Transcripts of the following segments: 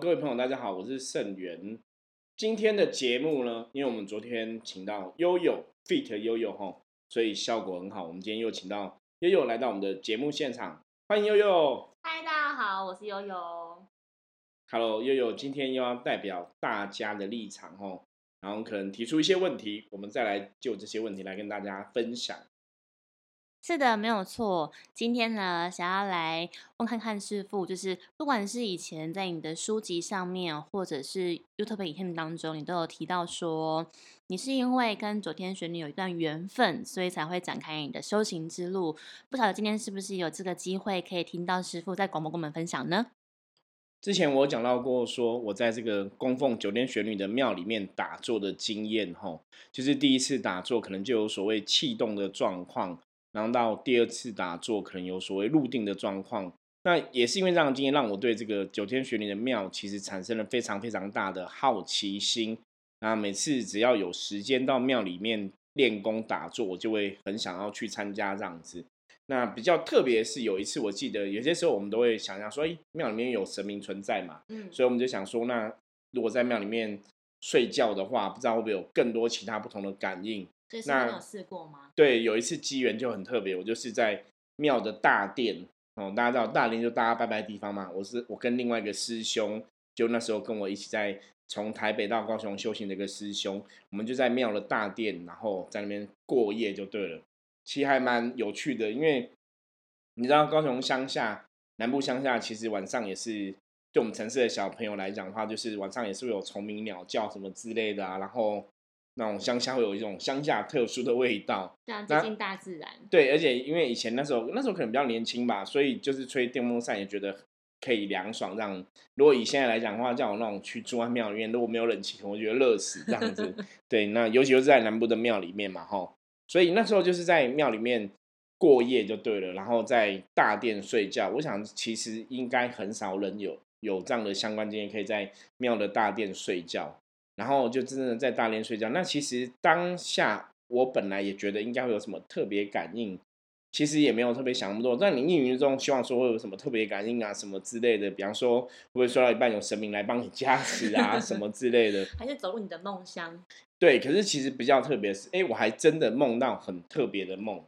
各位朋友，大家好，我是盛元。今天的节目呢，因为我们昨天请到悠悠 fit 悠悠哈，所以效果很好。我们今天又请到悠悠来到我们的节目现场，欢迎悠悠。嗨，大家好，我是悠悠。Hello，悠悠，今天又要代表大家的立场哦，然后可能提出一些问题，我们再来就这些问题来跟大家分享。是的，没有错。今天呢，想要来问看看师傅，就是不管是以前在你的书籍上面，或者是 YouTube 影片当中，你都有提到说，你是因为跟九天玄女有一段缘分，所以才会展开你的修行之路。不晓得今天是不是有这个机会可以听到师傅在广播跟我们分享呢？之前我讲到过，说我在这个供奉九天玄女的庙里面打坐的经验，吼，就是第一次打坐可能就有所谓气动的状况。然后到第二次打坐，可能有所谓入定的状况。那也是因为这样的经验，让我对这个九天玄灵的庙其实产生了非常非常大的好奇心。那每次只要有时间到庙里面练功打坐，我就会很想要去参加这样子。那比较特别是有一次，我记得有些时候我们都会想象说，哎，庙里面有神明存在嘛，嗯，所以我们就想说，那如果在庙里面睡觉的话，不知道会不会有更多其他不同的感应。那有试过吗？对，有一次机缘就很特别，我就是在庙的大殿哦，大家知道大殿就大家拜拜的地方嘛。我是我跟另外一个师兄，就那时候跟我一起在从台北到高雄修行的一个师兄，我们就在庙的大殿，然后在那边过夜就对了。其实还蛮有趣的，因为你知道高雄乡下南部乡下，其实晚上也是对我们城市的小朋友来讲的话，就是晚上也是会有虫鸣鸟叫什么之类的啊，然后。那种乡下会有一种乡下特殊的味道，这样接近大自然。对，而且因为以前那时候那时候可能比较年轻吧，所以就是吹电风扇也觉得可以凉爽。这样，如果以现在来讲的话，叫我那种去住在庙里面，如果没有冷气，我觉得热死这样子。对，那尤其是在南部的庙里面嘛，哈，所以那时候就是在庙里面过夜就对了，然后在大殿睡觉。我想其实应该很少人有有这样的相关经验，可以在庙的大殿睡觉。然后就真的在大连睡觉。那其实当下我本来也觉得应该会有什么特别感应，其实也没有特别想那么多。但你意云中希望说会有什么特别感应啊，什么之类的，比方说会不会睡到一半有神明来帮你加持啊，什么之类的？还是走入你的梦乡？对，可是其实比较特别是，哎，我还真的梦到很特别的梦。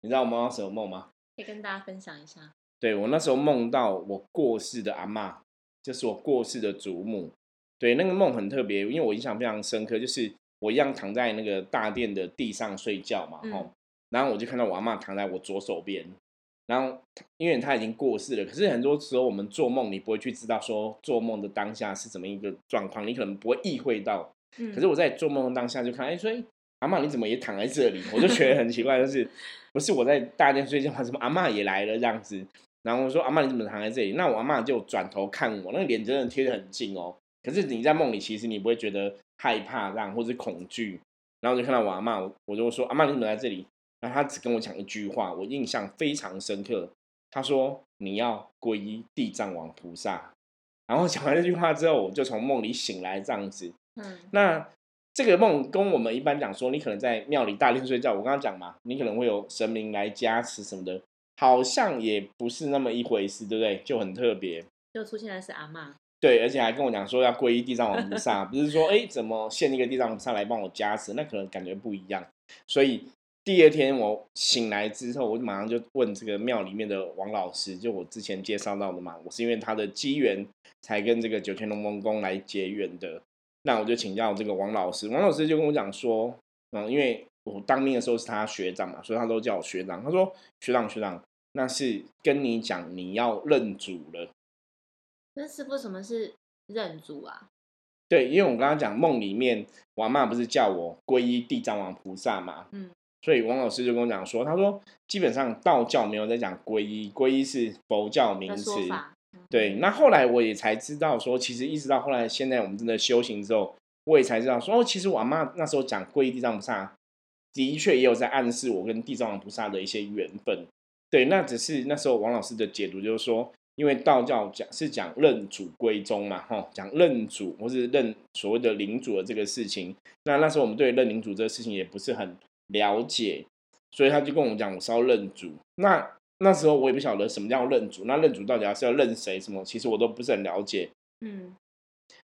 你知道我梦到什么梦吗？可以跟大家分享一下。对我那时候梦到我过世的阿妈，就是我过世的祖母。对，那个梦很特别，因为我印象非常深刻，就是我一样躺在那个大殿的地上睡觉嘛，吼，然后我就看到我阿妈躺在我左手边，然后因为她已经过世了，可是很多时候我们做梦，你不会去知道说做梦的当下是怎么一个状况，你可能不会意会到，可是我在做梦的当下就看，哎，说阿妈你怎么也躺在这里？我就觉得很奇怪，就是不是我在大殿睡觉吗？怎么阿妈也来了这样子？然后我说阿妈你怎么躺在这里？那我阿妈就转头看我，那个脸真的贴得很近哦。可是你在梦里，其实你不会觉得害怕这样，或是恐惧。然后就看到我阿妈，我就说：“阿妈，你怎么在这里？”然后他只跟我讲一句话，我印象非常深刻。他说：“你要皈依地藏王菩萨。”然后讲完这句话之后，我就从梦里醒来，这样子。嗯。那这个梦跟我们一般讲说，你可能在庙里大殿睡觉，我刚刚讲嘛，你可能会有神明来加持什么的，好像也不是那么一回事，对不对？就很特别。就出现的是阿妈。对，而且还跟我讲说要皈依地藏王菩萨，不是说哎怎么现一个地藏王菩萨来帮我加持，那可能感觉不一样。所以第二天我醒来之后，我就马上就问这个庙里面的王老师，就我之前介绍到的嘛，我是因为他的机缘才跟这个九天龙王宫来结缘的。那我就请教这个王老师，王老师就跟我讲说，嗯，因为我当兵的时候是他学长嘛，所以他都叫我学长。他说学长学长，那是跟你讲你要认主了。那师傅什么是认主啊？对，因为我刚刚讲梦里面，王妈不是叫我皈依地藏王菩萨嘛，嗯，所以王老师就跟我讲说，他说基本上道教没有在讲皈依，皈依是佛教名词。对，那后来我也才知道说，其实一直到后来，现在我们真的修行之后，我也才知道说，哦，其实我妈那时候讲皈依地藏菩萨，的确也有在暗示我跟地藏王菩萨的一些缘分。对，那只是那时候王老师的解读就是说。因为道教讲是讲认祖归宗嘛，哈，讲认祖或是认所谓的领主的这个事情。那那时候我们对认领主这个事情也不是很了解，所以他就跟我们讲我是要认祖。那那时候我也不晓得什么叫认祖，那认祖到底是要认谁？什么？其实我都不是很了解。嗯，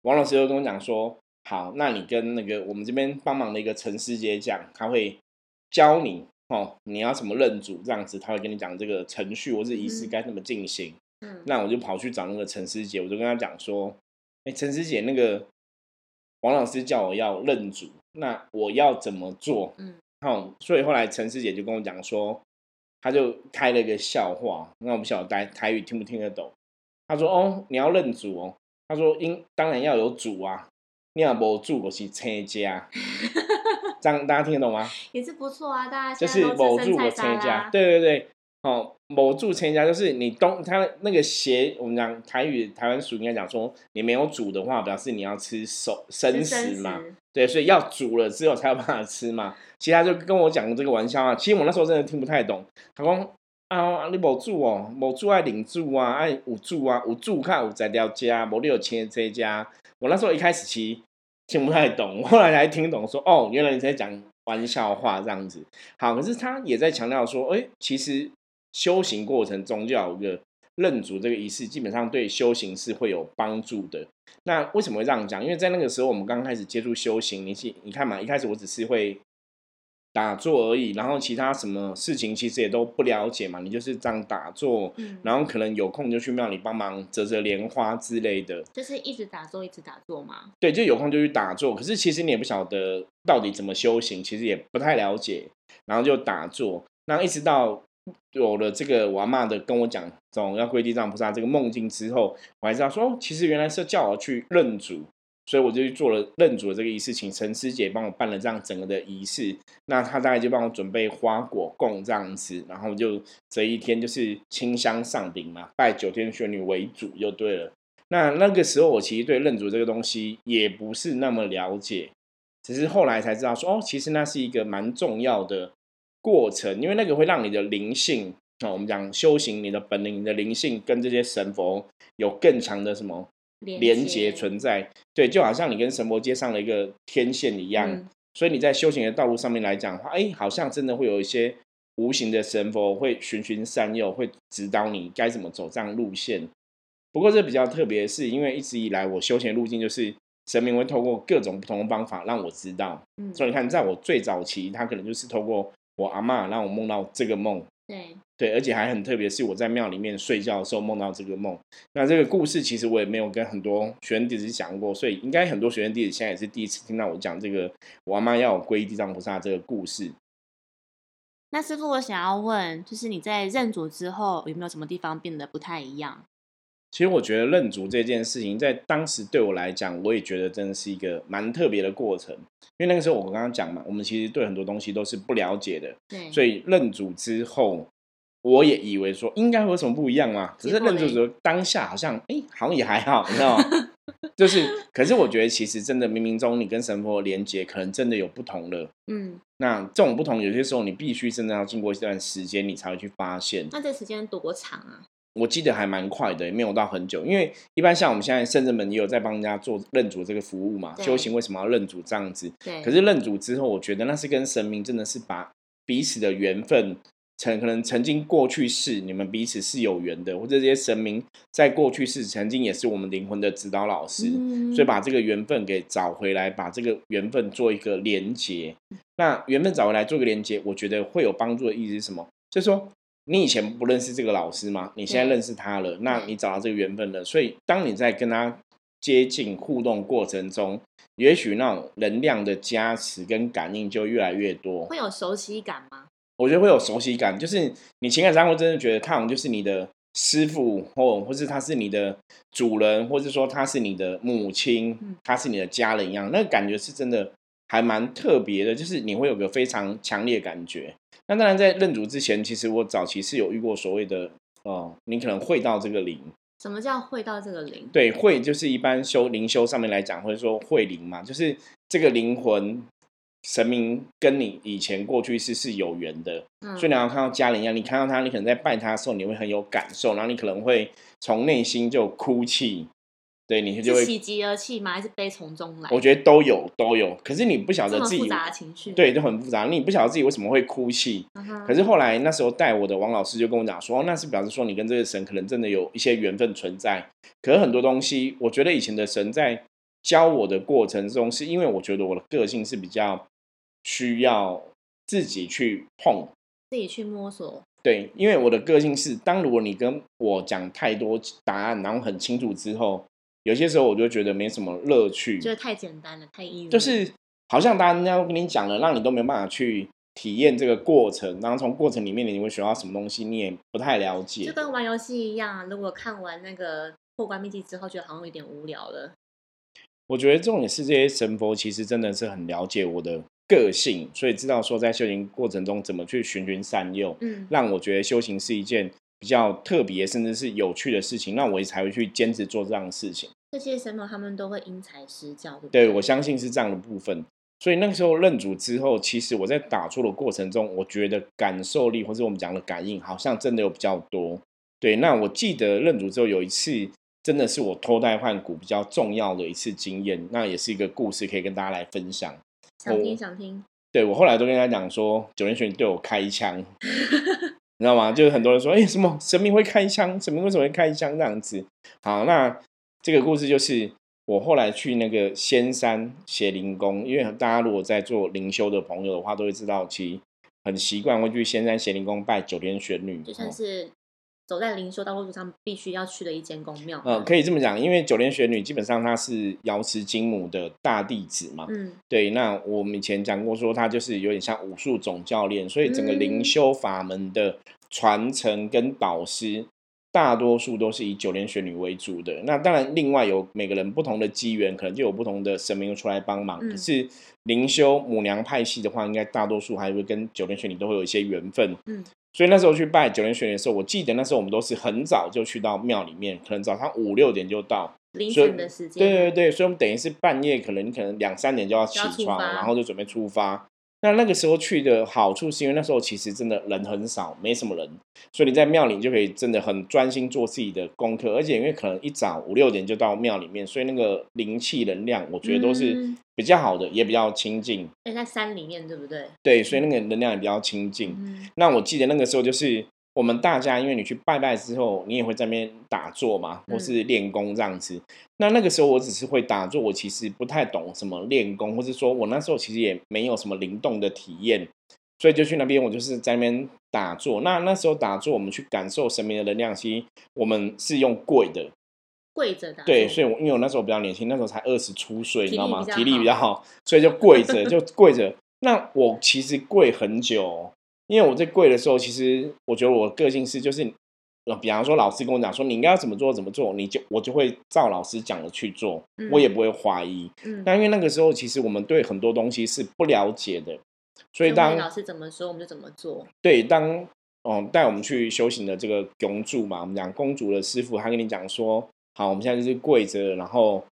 王老师就跟我讲说，好，那你跟那个我们这边帮忙的一个陈师姐讲，他会教你哦，你要怎么认主这样子，他会跟你讲这个程序或是仪式该怎么进行。嗯，那我就跑去找那个陈师姐，我就跟她讲说，哎，陈师姐，那个王老师叫我要认主，那我要怎么做？嗯，好，所以后来陈师姐就跟我讲说，她就开了一个笑话，那我不晓得台台语听不听得懂。她说：“哦，你要认主哦。”她说：“应当然要有主啊，你要无主我是车家。”这样大家听得懂吗？也是不错啊，大家就是某住我车家，对对对，哦，某住车家就是你东他那个斜，我们讲台语台湾俗应该讲说，你没有煮的话，表示你要吃熟生食嘛，对，所以要煮了之后才有办法吃嘛。其他就跟我讲这个玩笑啊，其实我那时候真的听不太懂，他说。啊，你某煮哦，某煮爱领煮啊，爱五煮啊，五煮看五在了家，某你有钱这家。我那时候一开始其实听不太懂，后来才听懂，说哦，原来你在讲玩笑话这样子。好，可是他也在强调说，哎，其实修行过程中就有一个认主这个仪式，基本上对修行是会有帮助的。那为什么会这样讲？因为在那个时候我们刚开始接触修行，你你看嘛，一开始我只是会。打坐而已，然后其他什么事情其实也都不了解嘛。你就是这样打坐，然后可能有空就去庙里帮忙折折莲花之类的。就是一直打坐，一直打坐嘛？对，就有空就去打坐。可是其实你也不晓得到底怎么修行，其实也不太了解。然后就打坐，那一直到有了这个我阿妈的跟我讲，总要跪地藏菩萨这个梦境之后，我还知道说，其实原来是叫我去认主。所以我就去做了认主的这个仪式，请陈师姐帮我办了这样整个的仪式。那她大概就帮我准备花果供这样子，然后就这一天就是清香上顶嘛，拜九天玄女为主就对了。那那个时候我其实对认主这个东西也不是那么了解，只是后来才知道说哦，其实那是一个蛮重要的过程，因为那个会让你的灵性啊，我们讲修行你的本领、你的灵性跟这些神佛有更强的什么。连接。存在，对，就好像你跟神佛接上了一个天线一样，所以你在修行的道路上面来讲的话，哎，好像真的会有一些无形的神佛会循循善诱，会指导你该怎么走这样路线。不过这比较特别的是，因为一直以来我修行路径就是神明会透过各种不同的方法让我知道，所以你看，在我最早期，他可能就是透过我阿妈让我梦到这个梦。对对，而且还很特别，是我在庙里面睡觉的时候梦到这个梦。那这个故事其实我也没有跟很多学员弟子讲过，所以应该很多学员弟子现在也是第一次听到我讲这个我阿妈要皈依地藏菩萨这个故事。那师傅，我想要问，就是你在认主之后，有没有什么地方变得不太一样？其实我觉得认主这件事情，在当时对我来讲，我也觉得真的是一个蛮特别的过程。因为那个时候我刚刚讲嘛，我们其实对很多东西都是不了解的，对，所以认主之后，我也以为说应该会有什么不一样嘛。可是认主之后，当下好像哎，好像也还好，你知道吗？就是，可是我觉得其实真的冥冥中，你跟神佛连接，可能真的有不同了。嗯，那这种不同，有些时候你必须真的要经过一段时间，你才会去发现。那这时间多长啊？我记得还蛮快的，也没有到很久。因为一般像我们现在圣人们也有在帮人家做认主这个服务嘛，修行为什么要认主这样子？对。可是认主之后，我觉得那是跟神明真的是把彼此的缘分，曾可能曾经过去世你们彼此是有缘的，或者这些神明在过去世曾经也是我们灵魂的指导老师，所以把这个缘分给找回来，把这个缘分做一个连接。那缘分找回来做个连接，我觉得会有帮助的意思是什么？就是说。你以前不认识这个老师吗？你现在认识他了，那你找到这个缘分了。所以，当你在跟他接近互动过程中，也许那种能量的加持跟感应就越来越多。会有熟悉感吗？我觉得会有熟悉感，就是你情感上会真的觉得他好像就是你的师傅，或或是他是你的主人，或者说他是你的母亲，他是你的家人一样，那个感觉是真的还蛮特别的，就是你会有个非常强烈的感觉。那当然，在认主之前，其实我早期是有遇过所谓的哦，你可能会到这个灵。什么叫会到这个灵？对，会就是一般修灵修上面来讲，或者说会灵嘛，就是这个灵魂神明跟你以前过去是是有缘的，所以你要看到家人一样，你看到他，你可能在拜他的时候，你会很有感受，然后你可能会从内心就哭泣。对你就是会，喜极而泣吗？还是悲从中来？我觉得都有都有。可是你不晓得自己复杂的情绪，对，就很复杂。你不晓得自己为什么会哭泣。可是后来那时候带我的王老师就跟我讲说，哦那是表示说你跟这个神可能真的有一些缘分存在。可是很多东西，我觉得以前的神在教我的过程中，是因为我觉得我的个性是比较需要自己去碰。自己去摸索，对，因为我的个性是，当如果你跟我讲太多答案，然后很清楚之后，有些时候我就觉得没什么乐趣，觉得太简单了，太易入，就是好像大家都跟你讲了，让你都没有办法去体验这个过程，然后从过程里面你会学到什么东西，你也不太了解就。跟玩游戏一样，如果看完那个破关秘籍之后，觉得好像有点无聊了。我觉得重点是这些神佛其实真的是很了解我的个性，所以知道说在修行过程中怎么去循循善诱，嗯，让我觉得修行是一件比较特别甚至是有趣的事情，那我也才会去坚持做这样的事情。这些神魔他们都会因材施教，对不对我相信是这样的部分。所以那个时候认主之后，其实我在打坐的过程中，我觉得感受力或者我们讲的感应，好像真的有比较多。对，那我记得认主之后有一次，真的是我脱胎换骨比较重要的一次经验，那也是一个故事可以跟大家来分享。想听想听，对我后来都跟他讲说，九连玄对我开枪，你知道吗？就是很多人说，哎、什么神明会开枪？神明为什么会开枪这样子？好，那这个故事就是我后来去那个仙山邪灵宫，因为大家如果在做灵修的朋友的话，都会知道，其实很习惯会去仙山邪灵宫拜九天玄女。就算哦是走在灵修道路上必须要去的一间宫庙。嗯，可以这么讲，因为九天玄女基本上她是瑶池金母的大弟子嘛，嗯，对，那我们以前讲过说，她就是有点像武术总教练，所以整个灵嗯修法门的传承跟导师，大多数都是以九莲玄女为主的。那当然，另外有每个人不同的机缘，可能就有不同的神明出来帮忙。嗯可是灵修母娘派系的话，应该大多数还会跟九莲玄女都会有一些缘分。嗯，所以那时候去拜九莲玄女的时候，我记得那时候我们都是很早就去到庙里面，可能早上五六点就到。凌晨的时间，对对对，所以我们等于是半夜，可能你可能两三点就要起床，然后就准备出发。那那个时候去的好处是因为那时候其实真的人很少，没什么人，所以你在庙里就可以真的很专心做自己的功课，而且因为可能一早五六点就到庙里面，所以那个灵气能量，我觉得都是嗯比较好的，也比较清净。哎，在山里面，对不对？对，所以那个能量也比较清净。嗯，那我记得那个时候就是我们大家，因为你去拜拜之后，你也会在那边打坐嘛，或是练功这样子。那那个时候我只是会打坐，我其实不太懂什么练功，或是说我那时候其实也没有什么灵动的体验，所以就去那边，我就是在那边打坐。那那时候打坐，我们去感受神明的能量，其实我们是用跪的，跪着的，对，所以我因为我那时候比较年轻，那时候才二十出岁，你知道吗？体体力比较好所以就跪着，就跪着。那我其实跪很久哦，因为我在跪的时候，其实我觉得我的个性是，就是呃，比方说老师跟我讲说你应该要怎么做怎么做，你就我就会照老师讲的去做，嗯我也不会怀疑。嗯，那因为那个时候，其实我们对很多东西是不了解的，所以就当老师怎么说，我们就怎么做。对，当嗯带我们去修行的这个公主嘛，我们讲公主的师傅，他跟你讲说，好，我们现在就是跪着，然后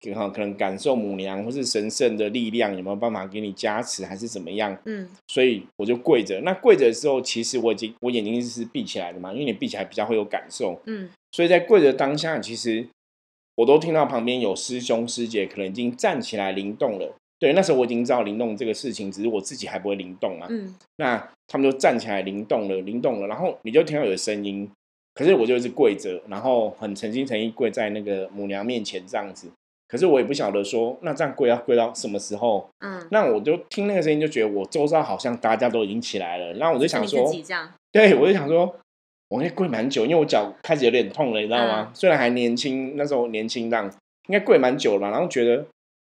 可能可能感受母娘或是神圣的力量有没有办法给你加持，还是怎么样？嗯所以我就跪着。那跪着的时候，其实我已经我眼睛是闭起来的嘛，因为你闭起来比较会有感受，嗯所以在跪着当下，其实我都听到旁边有师兄师姐可能已经站起来灵动了。对，那时候我已经知道灵动这个事情，只是我自己还不会灵动啊。嗯，那他们就站起来灵动了，灵动了，然后你就听到有声音，可是我就是跪着，然后很诚心诚意跪在那个母娘面前这样子。可是我也不晓得说，那这样跪要跪到什么时候？嗯，那我就听那个声音，就觉得我周遭好像大家都已经起来了，然后我就想说对我就想说，我应该跪蛮久，因为我脚开始有点痛了，你知道吗？嗯虽然还年轻，那时候年轻，这样应该跪蛮久了，然后觉得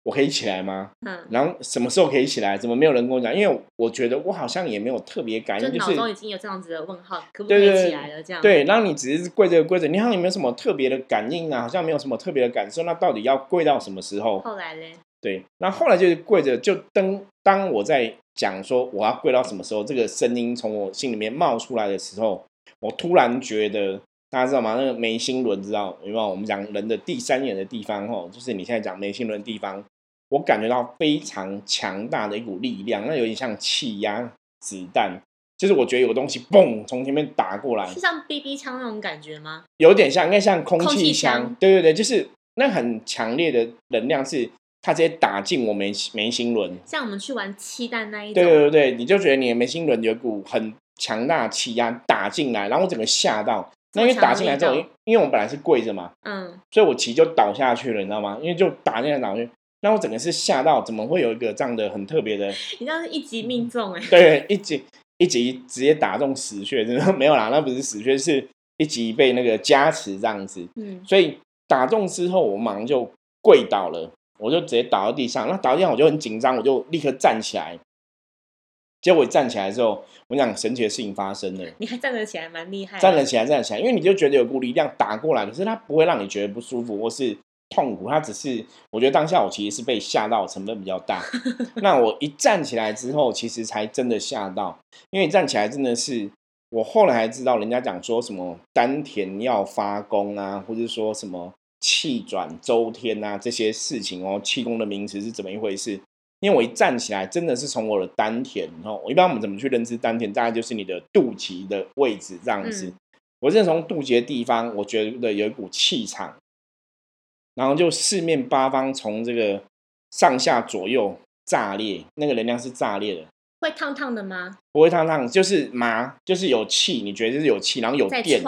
我可以起来吗？嗯，然后什么时候可以起来？怎么没有人跟我讲？因为我觉得我好像也没有特别感就应，就是脑中已经有这样子的问号，可不可以起来了？这样，，对，然后你只是跪着跪着，你好像有没有什么特别的感应啊？好像没有什么特别的感受。那到底要跪到什么时候？后来嘞，对，那后来就是跪着，就当当我在讲说我要跪到什么时候，这个声音从我心里面冒出来的时候，我突然觉得。大家知道吗？那个眉心轮，知道有没有？我们讲人的第三眼的地方，吼，就是你现在讲眉心轮的地方，我感觉到非常强大的一股力量，那有点像气压子弹，就是我觉得有个东西嘣从前面打过来，是像 BB 枪那种感觉吗？有点像，应该像空空气气枪枪。对对对，就是那很强烈的能量是它直接打进我眉眉心轮。像我们去玩气弹那一种，对对对对，你就觉得你的眉心轮有一股很强大的气压打进来，然后我整个吓到。那因为打进来之后，因因为我们本来是跪着嘛，嗯，所以我其实就倒下去了，你知道吗？因为就打进来倒下去，那我整个是吓到，怎么会有一个这样的很特别的？你知道是一击命中哎，对，一击一击直接打中死穴，真的 没有啦，那不是死穴，是一击被那个加持这样子。嗯，所以打中之后，我马上就跪倒了，我就直接倒到地上。那倒地上我就很紧张，我就立刻站起来。结果站起来之后，我讲神奇的事情发生了。你还站得起来，蛮厉害。站得起来，站得起来，因为你就觉得有股力量打过来，可是它不会让你觉得不舒服或是痛苦，它只是我觉得当下我其实是被吓到，成分比较大。那我一站起来之后，其实才真的吓到，因为站起来真的是我后来才知道，人家讲说什么丹田要发功啊，或者说什么气转周天啊这些事情哦，气功的名词是怎么一回事？因为我一站起来，真的是从我的丹田，然后一般我们怎么去认知丹田？大概就是你的肚脐的位置这样子。我是从肚脐的地方，我觉得有一股气场，然后就四面八方从这个上下左右炸裂，那个能量是炸裂的。会烫烫的吗？不会烫烫，就是麻，就是有气，你觉得就是有气，然后有电。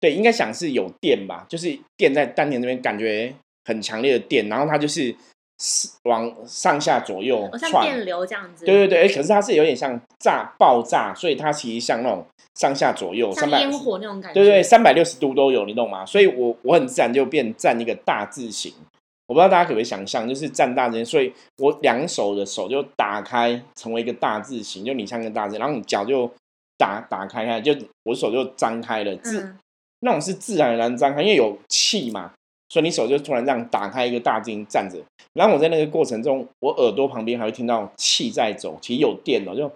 对，应该想是有电吧，就是电在丹田这边，感觉很强烈的电，然后它就是。是往上下左右像电流这样子。对对对，哎，可是它是有点像炸爆炸，所以它其实像那种上下左右，像烟火那种感觉。对对，三百六十度都有，你懂吗？所以我我很自然就变站一个大字形。我不知道大家可不可以想象，就是站大字形，所以我两手的手就打开，成为一个大字形，就你像个大字，然后你脚就打打开开，就我手就张开了，自那种是自然而然张开，因为有气嘛。所以你手就突然这样打开一个大镜站着，然后我在那个过程中，我耳朵旁边还会听到气在走，其实有电哦，就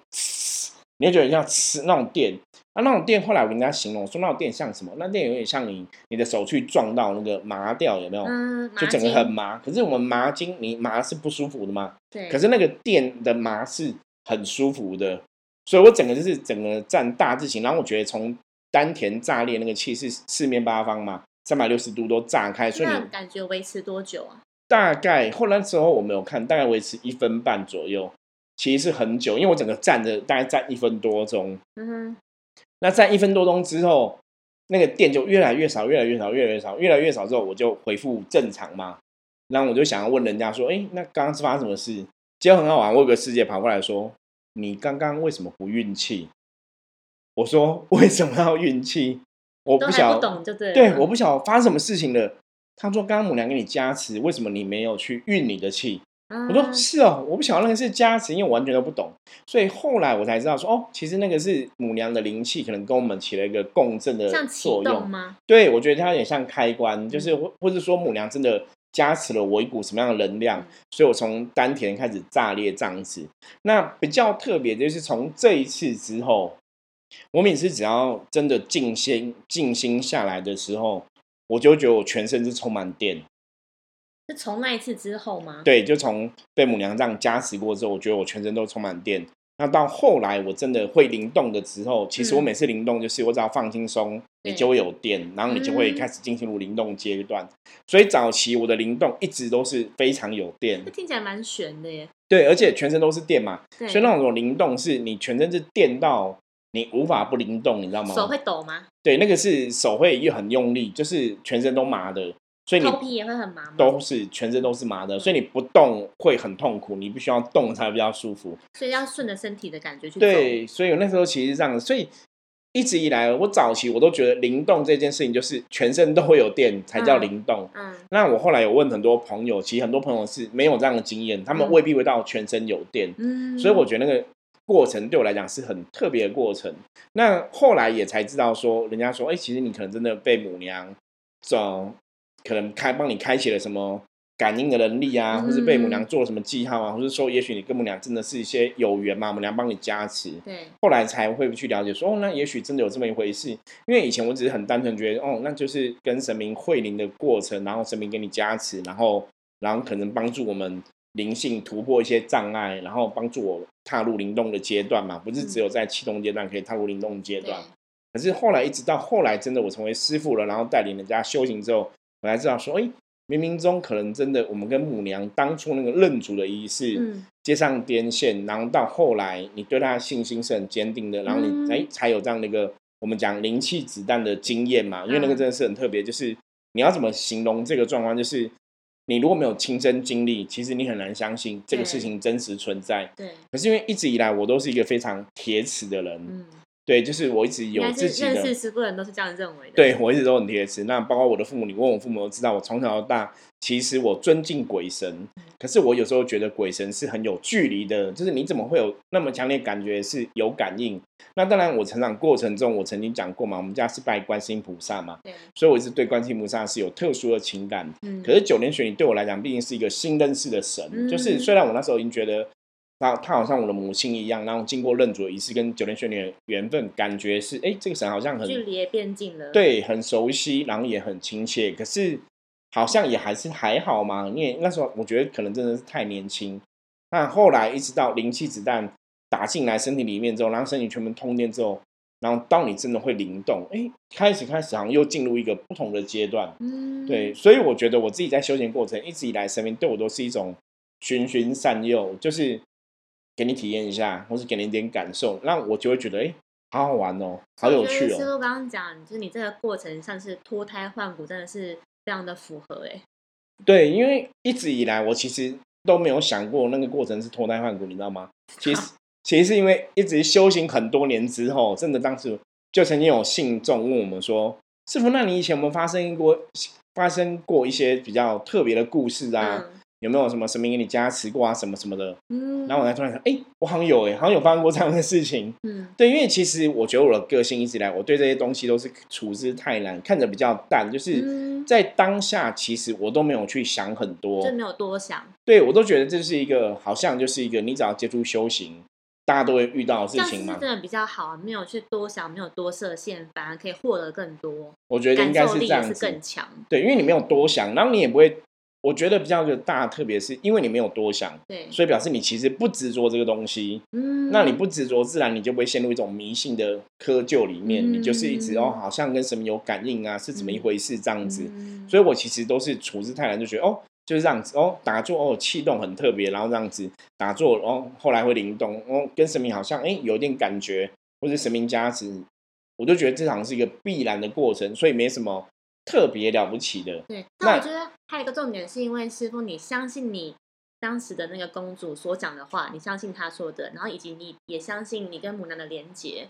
你会觉得像呲那种电啊，那种电后来我跟人家形容说那种电像什么？那电有点像你你的手去撞到那个麻掉，有没有？嗯，就整个很麻。可是我们麻筋你麻是不舒服的嘛？对。可是那个电的麻是很舒服的，所以我整个就是整个站大字形，然后我觉得从丹田炸裂那个气是四面八方嘛。三百六十度都炸开，所以你感觉维持多久啊？大概后来时候我没有看，大概维持一分半左右，其实是很久，因为我整个站着大概站一分多钟。嗯哼，那站一分多钟之后，那个电就越来越少，越来越少，越来越少，越来越少之后，我就恢复正常嘛。然后我就想要问人家说：“哎，那刚刚是发生什么事？”结果很好玩，我有个师姐跑过来说：“你刚刚为什么不运气？”我说：“ 为什么要运气？”我不晓懂就对，对，我不晓发生什么事情了。他说：“刚刚母娘给你加持，为什么你没有去运你的气？”我说：“是哦，我不晓得那个是加持，因为我完全都不懂。所以后来我才知道说，哦，其实那个是母娘的灵气，可能跟我们起了一个共振的作用吗？对，我觉得它有点像开关，就是或或者说母娘真的加持了我一股什么样的能量，所以我从丹田开始炸裂这样子。那比较特别就是从这一次之后。我每次只要真的静心、静心下来的时候，我就觉得我全身是充满电。是从那一次之后吗？对，就从被母娘这样加持过之后，我觉得我全身都充满电。那到后来我真的会灵动的时候，其实我每次灵动就是我只要放轻松，你就会有电，然后你就会开始进行入灵动阶段。所以早期我的灵动一直都是非常有电。听起来蛮悬的耶。对，而且全身都是电嘛，所以那种灵动是你全身是电到。你无法不灵动，你知道吗？手会抖吗？对，那个是手会又很用力，就是全身都麻的，所以你头皮也会很麻吗？都是全身都是麻的，所以你不动会很痛苦，你必须要动才比较舒服。所以要顺着身体的感觉去对，所以我那时候其实这样，所以一直以来我早期我都觉得灵动这件事情就是全身都会有电才叫灵动。嗯，那我后来有问很多朋友，其实很多朋友是没有这样的经验，他们未必会到全身有电。嗯，所以我觉得那个。过程对我来讲是很特别的过程。那后来也才知道说，人家说，哎，其实你可能真的被母娘，种可能开帮你开启了什么感应的能力啊，或是被母娘做了什么记号啊，或是说，也许你跟母娘真的是一些有缘嘛，母娘帮你加持。对。后来才会去了解说，哦，那也许真的有这么一回事。因为以前我只是很单纯觉得，哦，那就是跟神明会灵的过程，然后神明给你加持，然后，然后可能帮助我们。灵性突破一些障碍，然后帮助我踏入灵动的阶段嘛？不是只有在启动阶段可以踏入灵动阶段。可是后来一直到后来，真的我成为师傅了，然后带领人家修行之后，我才知道说，哎，冥冥中可能真的，我们跟母娘当初那个认主的仪式，嗯接上颠线，然后到后来你对他的信心是很坚定的，然后你嗯哎、才有这样的一个我们讲灵气子弹的经验嘛，因为那个嗯真的是很特别，就是你要怎么形容这个状况，就是你如果没有亲身经历，其实你很难相信这个事情真实存在。对，可是因为一直以来我都是一个非常铁齿的人，嗯，对，就是我一直有自己的是认识师傅人都是这样认为的。对我一直都很贴切。那包括我的父母，你问我父母都知道，我从小到大其实我尊敬鬼神，可是我有时候觉得鬼神是很有距离的，就是你怎么会有那么强烈感觉是有感应？那当然，我成长过程中我曾经讲过嘛，我们家是拜观世音菩萨嘛，对，所以我一直对观世音菩萨是有特殊的情感。嗯，可是九年玄女对我来讲，毕竟是一个新认识的神，嗯就是虽然我那时候已经觉得。他他好像我的母亲一样，然后经过认主的仪式跟九连玄女的缘分，感觉是哎，这个神好像很距离也变近了。，对，很熟悉，然后也很亲切，可是好像也还是还好嘛，因为那时候我觉得可能真的是太年轻。那后来一直到灵气子弹打进来身体里面之后，然后身体全部通电之后，然后到你真的会灵动，哎，开始开始好像又进入一个不同的阶段。嗯，对，所以我觉得我自己在修行过程一直以来，神明对我都是一种循循善诱，就是给你体验一下，或是给你一点感受，那我就会觉得，哎，好好玩哦，好有趣哦。师傅刚刚讲，就是你这个过程像是脱胎换骨，真的是非常的符合哎。对，因为一直以来我其实都没有想过那个过程是脱胎换骨，你知道吗？其实其实是因为一直修行很多年之后，真的当时就曾经有信众问我们说：“师傅，那你以前有没有发生过发生过一些比较特别的故事啊？有没有什么神明给你加持过啊，什么什么的？”嗯，然后我才突然想，哎、我好像有哎、好像有发生过这样的事情。嗯对，因为其实我觉得我的个性一直以来，我对这些东西都是处之泰然，看着比较淡，就是嗯，在当下，其实我都没有去想很多。就没有多想，对我都觉得这是一个好像就是一个你只要接触修行，大家都会遇到的事情嘛。是真的比较好，没有去多想，没有多设限，反而可以获得更多，我觉得应该是这样子。更强。对，因为你没有多想，然后你也不会。我觉得比较一个大特别是因为你没有多想，对，所以表示你其实不执着这个东西。嗯，那你不执着，自然你就不会陷入一种迷信的窠臼里面。嗯你就是一直哦，好像跟神明有感应啊，是怎么一回事这样子。嗯所以我其实都是处之泰然，就觉得哦，就是这样子哦，打坐哦，气动很特别，然后这样子打坐哦，后后来会灵动哦，跟神明好像哎有一点感觉，或者神明加持，我就觉得这好像是一个必然的过程，所以没什么特别了不起的。对，那我觉得还有一个重点，是因为师傅你相信你当时的那个公主所讲的话，你相信她说的，然后以及你也相信你跟母娘的连结。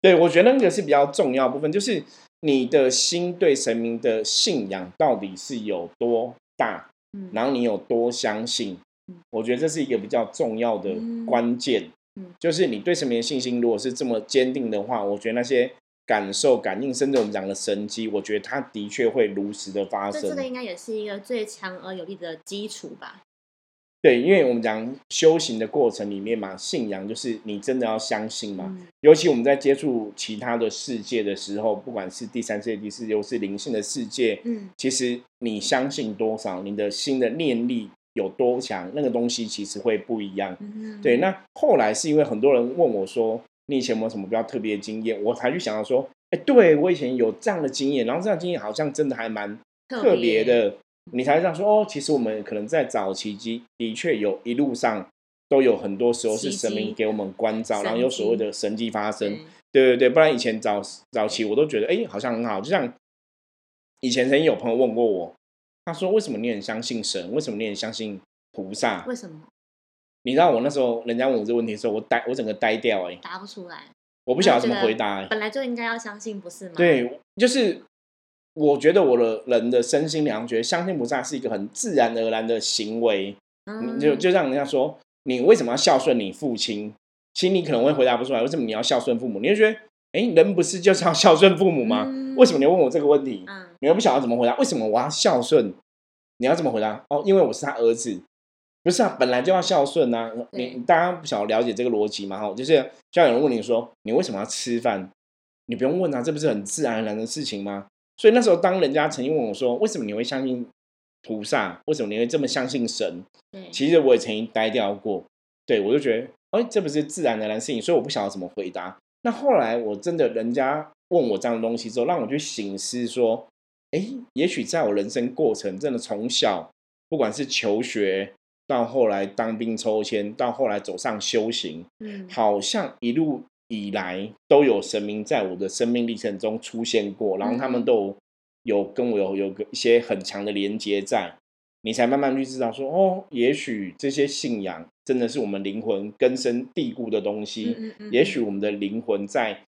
对，我觉得那个是比较重要的部分，就是你的心对神明的信仰到底是有多大，嗯，然后你有多相信嗯，我觉得这是一个比较重要的嗯关键。嗯就是你对神明的信心，如果是这么坚定的话，我觉得那些感受、感应，甚至我们讲的神机，我觉得它的确会如实的发生这这。个应该也是一个最强而有力的基础吧。对，因为我们讲修行的过程里面嘛，信仰就是你真的要相信嘛。嗯尤其我们在接触其他的世界的时候，不管是第三世界、第四世界，或是灵性的世界，嗯其实你相信多少，你的心的念力有多强，那个东西其实会不一样。嗯，对，那后来是因为很多人问我说，你以前有没有什么比较特别的经验？我才去想到说，哎，对我以前有这样的经验，然后这样的经验好像真的还蛮特别，的。你才这样说哦，其实我们可能在早期的的确有一路上都有很多时候是神明给我们关照，然后有所谓的神迹发生。对对对对，不然以前早早期我都觉得哎好像很好，就像以前曾经有朋友问过我，他说为什么你很相信神？为什么你很相信菩萨？为什么你知道我那时候人家问我这个问题的时候，我呆我整个呆掉哎、答不出来？我不晓得怎么回答哎、本来就应该要相信，不是吗？，对，就是我觉得我的人的身心良觉相信菩萨是一个很自然而然的行为，嗯就就让人家说你为什么要孝顺你父亲？其实你可能会回答不出来，为什么你要孝顺父母？你就觉得，哎，人不是就是要孝顺父母吗？嗯为什么你要问我这个问题？嗯你又不晓得怎么回答？为什么我要孝顺？你要怎么回答？哦，因为我是他儿子，不是啊，本来就要孝顺啊。你大家不想要了解这个逻辑嘛？哈，就是就像有人问你说，你为什么要吃饭？你不用问啊，这不是很自然而然的事情吗？所以那时候，当人家曾经问我说，为什么你会相信菩萨？为什么你会这么相信神？对，其实我也曾经呆掉过，对我就觉得，哎，这不是自然而然的事情，所以我不晓得怎么回答。那后来我真的人家问我这样的东西之后，让我去醒思说，哎，也许在我人生过程，真的从小不管是求学，到后来当兵抽签，到后来走上修行，嗯，好像一路以来都有神明在我的生命历程中出现过，然后他们嗯。都有跟我有有个一些很强的连接在，你才慢慢去知道说，哦，也许这些信仰真的是我们灵魂根深蒂固的东西，嗯嗯嗯也许我们的灵魂在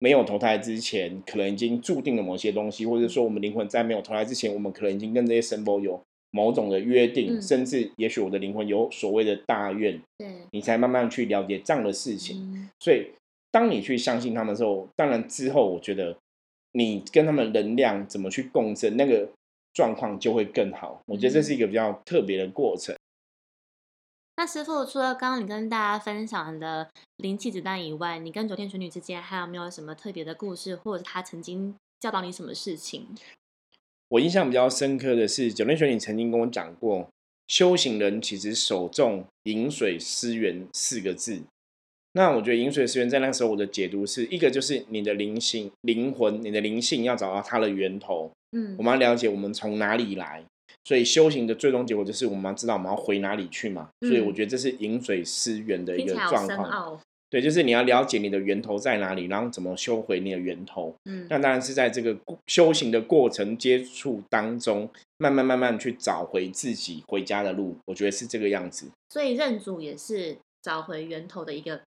没有投胎之前，可能已经注定了某些东西，或者说我们灵魂在没有投胎之前，我们可能已经跟这些神佛有某种的约定，嗯甚至也许我的灵魂有所谓的大愿，对，你才慢慢去了解这样的事情。嗯所以，当你去相信他们的时候，当然之后，我觉得你跟他们能量怎么去共振，那个状况就会更好。我觉得这是一个比较特别的过程。那师傅，除了刚刚你跟大家分享的灵气子弹以外，你跟九天玄女之间还有没有什么特别的故事，或者他曾经教导你什么事情？我印象比较深刻的是，九天玄女曾经跟我讲过，修行人其实首重饮水思源四个字。那我觉得饮水思源在那时候我的解读是一个就是你的灵性、灵魂、你的灵性要找到它的源头，嗯我们要了解我们从哪里来。所以修行的最终结果就是我们要知道我们要回哪里去嘛。所以我觉得这是饮水思源的一个状况。对，就是你要了解你的源头在哪里，然后怎么修回你的源头。嗯那当然是在这个修行的过程接触当中，慢慢慢慢去找回自己回家的路。我觉得是这个样子。所以认主也是找回源头的一个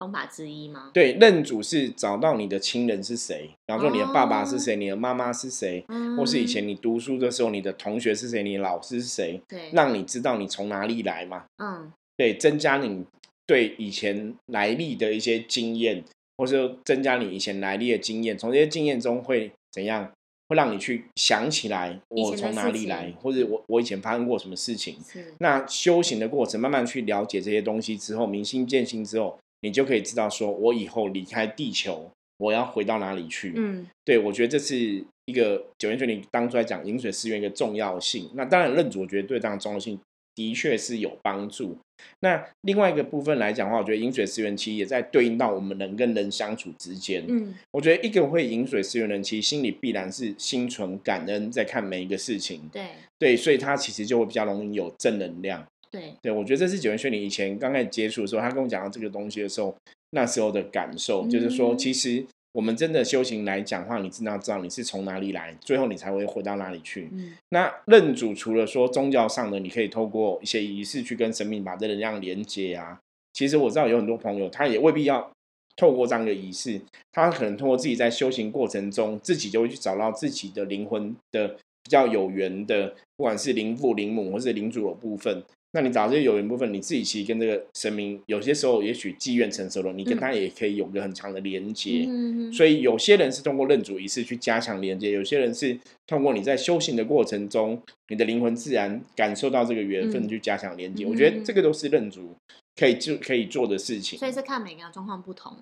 方法之一吗？对，认主是找到你的亲人是谁，比方说你的爸爸是哦谁，你的妈妈是谁，嗯或是以前你读书的时候你的同学是谁，你的老师是谁，对，让你知道你从哪里来嘛。嗯对，增加你对以前来历的一些经验，或是增加你以前来历的经验，从这些经验中会怎样？会让你去想起来我从哪里来，或者我我以前发生过什么事情。是那修行的过程，慢慢去了解这些东西之后，明心见性之后，你就可以知道说，我以后离开地球，我要回到哪里去。嗯对，我觉得这是一个九元玄女当初来讲饮水思源一个重要性。那当然认主，我觉得对这样的重要性的确是有帮助。那另外一个部分来讲的话，我觉得饮水思源其实也在对应到我们人跟人相处之间。嗯我觉得一个会饮水思源的人，其实心里必然是心存感恩，在看每一个事情。对对，所以他其实就会比较容易有正能量。对对，我觉得这是九元轩你以前刚开始接触的时候，他跟我讲到这个东西的时候，那时候的感受，就是说，嗯其实我们真的修行来讲话，你真的要知道你是从哪里来，最后你才会回到哪里去。嗯那认主除了说宗教上的，你可以透过一些仪式去跟神明把这能量连接啊。其实我知道有很多朋友，他也未必要透过这样的仪式，他可能通过自己在修行过程中，自己就会去找到自己的灵魂的比较有缘的，不管是灵父、灵母或是灵主的部分。那你找到这些有缘部分，你自己其实跟这个神明，有些时候也许积怨成熟了，你跟他也可以有个很强的连接。嗯所以有些人是通过认主仪式去加强连接，有些人是通过你在修行的过程中，你的灵魂自然感受到这个缘分嗯去加强连接。嗯我觉得这个都是认主可以就可以做的事情所。以是看每个人状况不同。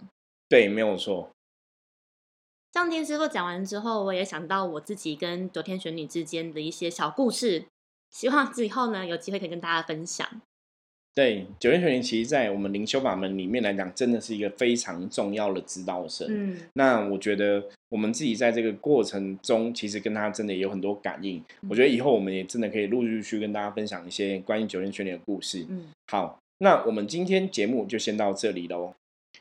对，没有错。这样听师傅讲完之后，我也想到我自己跟昨天玄女之间的一些小故事，希望之后呢有机会可以跟大家分享。对，九天玄女其实，在我们灵修法门里面来讲，真的是一个非常重要的指导神。嗯那我觉得我们自己在这个过程中，其实跟他真的也有很多感应。我觉得以后我们也真的可以陆陆续续跟大家分享一些关于九天玄女的故事。嗯，好，那我们今天节目就先到这里喽。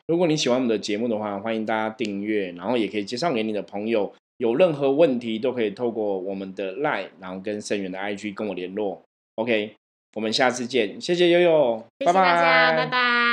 如果你喜欢我们的节目的话，欢迎大家订阅，然后也可以介绍给你的朋友。有任何问题都可以透过我们的 LINE，然后跟盛远的 IG 跟我联络。OK，我们下次见，谢谢悠悠，谢谢大家，拜拜拜